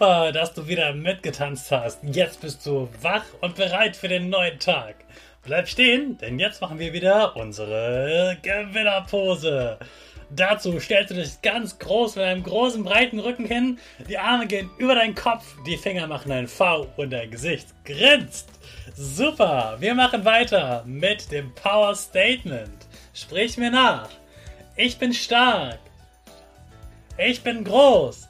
Super, dass du wieder mitgetanzt hast. Jetzt bist du wach und bereit für den neuen Tag. Bleib stehen, denn jetzt machen wir wieder unsere Gewinnerpose. Dazu stellst du dich ganz groß mit einem großen breiten Rücken hin, die Arme gehen über deinen Kopf, die Finger machen ein V und dein Gesicht grinst. Super, wir machen weiter mit dem Power Statement. Sprich mir nach. Ich bin stark. Ich bin groß.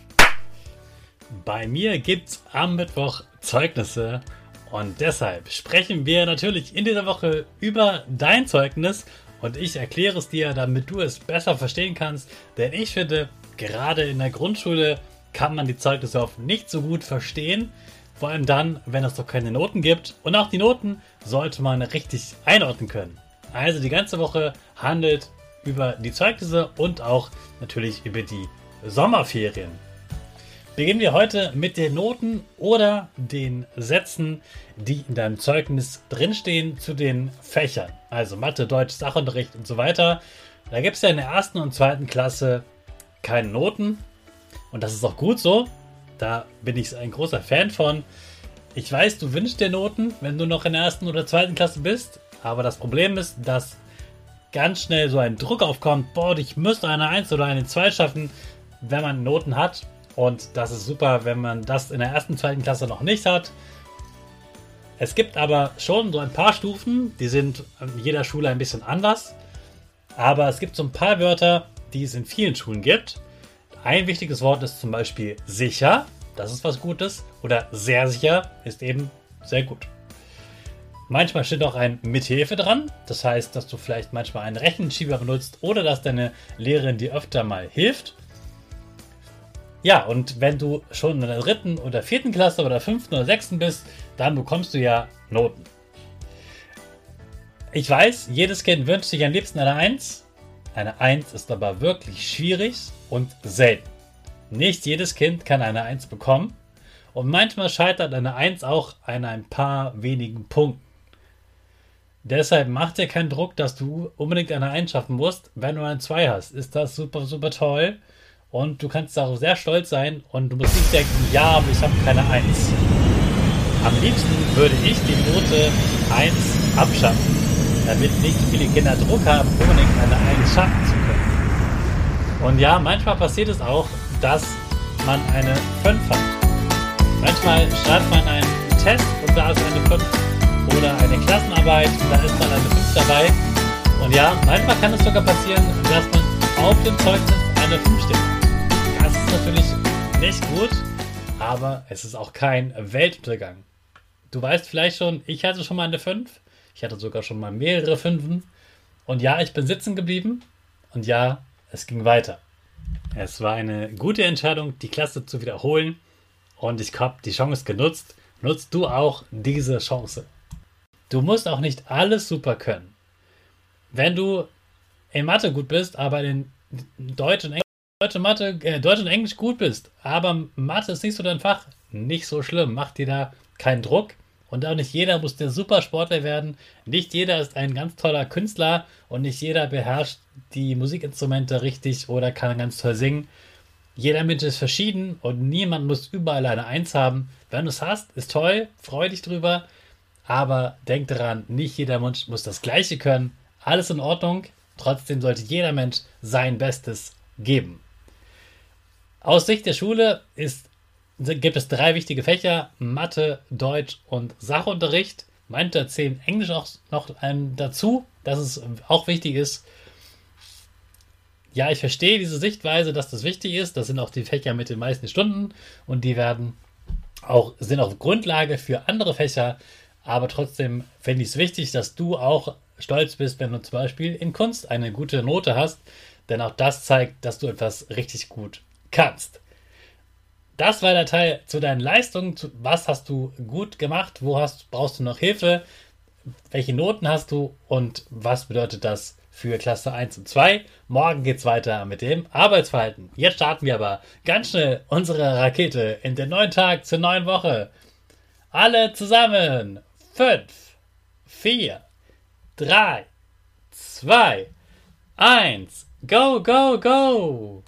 Bei mir gibt's am Mittwoch Zeugnisse. Und deshalb sprechen wir natürlich in dieser Woche über dein Zeugnis. Und ich erkläre es dir, damit du es besser verstehen kannst, denn ich finde, gerade in der Grundschule kann man die Zeugnisse oft nicht so gut verstehen, vor allem dann, wenn es doch keine Noten gibt. Und auch die Noten sollte man richtig einordnen können. Also die ganze Woche handelt über die Zeugnisse und auch natürlich über die Sommerferien. Beginnen wir heute mit den Noten oder den Sätzen, die in deinem Zeugnis drinstehen zu den Fächern. Also Mathe, Deutsch, Sachunterricht und so weiter. Da gibt es ja in der ersten und zweiten Klasse keine Noten. Und das ist auch gut so. Da bin ich ein großer Fan von. Ich weiß, du wünschst dir Noten, wenn du noch in der ersten oder zweiten Klasse bist. Aber das Problem ist, dass ganz schnell so ein Druck aufkommt. Boah, ich müsste eine 1 oder eine 2 schaffen, wenn man Noten hat. Und das ist super, wenn man das in der ersten, zweiten Klasse noch nicht hat. Es gibt aber schon so ein paar Stufen, die sind in jeder Schule ein bisschen anders. Aber es gibt so ein paar Wörter, die es in vielen Schulen gibt. Ein wichtiges Wort ist zum Beispiel sicher, das ist was Gutes. Oder sehr sicher ist eben sehr gut. Manchmal steht auch ein Mithilfe dran. Das heißt, dass du vielleicht manchmal einen Rechenschieber benutzt oder dass deine Lehrerin dir öfter mal hilft. Ja, und wenn du schon in der dritten oder vierten Klasse oder fünften oder sechsten bist, dann bekommst du ja Noten. Ich weiß, jedes Kind wünscht sich am liebsten eine 1. Eine 1 ist aber wirklich schwierig und selten. Nicht jedes Kind kann eine 1 bekommen und manchmal scheitert eine 1 auch an ein paar wenigen Punkten. Deshalb mach dir keinen Druck, dass du unbedingt eine 1 schaffen musst. Wenn du eine 2 hast, ist das super, super toll. Und du kannst darauf sehr stolz sein und du musst nicht denken, ja, aber ich habe keine 1. Am liebsten würde ich die Note 1 abschaffen, damit nicht viele Kinder Druck haben, unbedingt eine 1 schaffen zu können. Und ja, manchmal passiert es auch, dass man eine 5 hat. Manchmal schreibt man einen Test und da ist eine 5 oder eine Klassenarbeit und da ist dann eine 5 dabei. Und ja, manchmal kann es sogar passieren, dass man auf dem Zeugnis eine 5 steht natürlich nicht gut, aber es ist auch kein Weltuntergang. Du weißt vielleicht schon, ich hatte schon mal eine 5. Ich hatte sogar schon mal mehrere Fünfen. Und ja, ich bin sitzen geblieben. Und ja, es ging weiter. Es war eine gute Entscheidung, die Klasse zu wiederholen und ich habe die Chance genutzt. Nutzt du auch diese Chance. Du musst auch nicht alles super können. Wenn du in Mathe gut bist, aber in Deutsch und Englisch, Deutsch und, Mathe, äh, Deutsch und Englisch gut bist, aber Mathe ist nicht so dein Fach, nicht so schlimm. Mach dir da keinen Druck. Und auch nicht jeder muss der Supersportler werden. Nicht jeder ist ein ganz toller Künstler und nicht jeder beherrscht die Musikinstrumente richtig oder kann ganz toll singen. Jeder Mensch ist verschieden und niemand muss überall eine Eins haben. Wenn du es hast, ist toll, freu dich drüber. Aber denk daran, nicht jeder Mensch muss das Gleiche können. Alles in Ordnung. Trotzdem sollte jeder Mensch sein Bestes geben. Aus Sicht der Schule ist gibt es drei wichtige Fächer: Mathe, Deutsch und Sachunterricht. Meinte erzählen Englisch auch noch dazu, dass es auch wichtig ist. Ja, ich verstehe diese Sichtweise, dass das wichtig ist. Das sind auch die Fächer mit den meisten Stunden und die werden auch, sind auch Grundlage für andere Fächer. Aber trotzdem finde ich es wichtig, dass du auch stolz bist, wenn du zum Beispiel in Kunst eine gute Note hast, denn auch das zeigt, dass du etwas richtig gut kannst. Das war der Teil zu deinen Leistungen. Was hast du gut gemacht? Wo hast, brauchst du noch Hilfe? Welche Noten hast du? Und was bedeutet das für Klasse 1 und 2? Morgen geht's weiter mit dem Arbeitsverhalten. Jetzt starten wir aber ganz schnell unsere Rakete in den neuen Tag zur neuen Woche. Alle zusammen. 5, 4, 3, 2, 1. Go, go, go!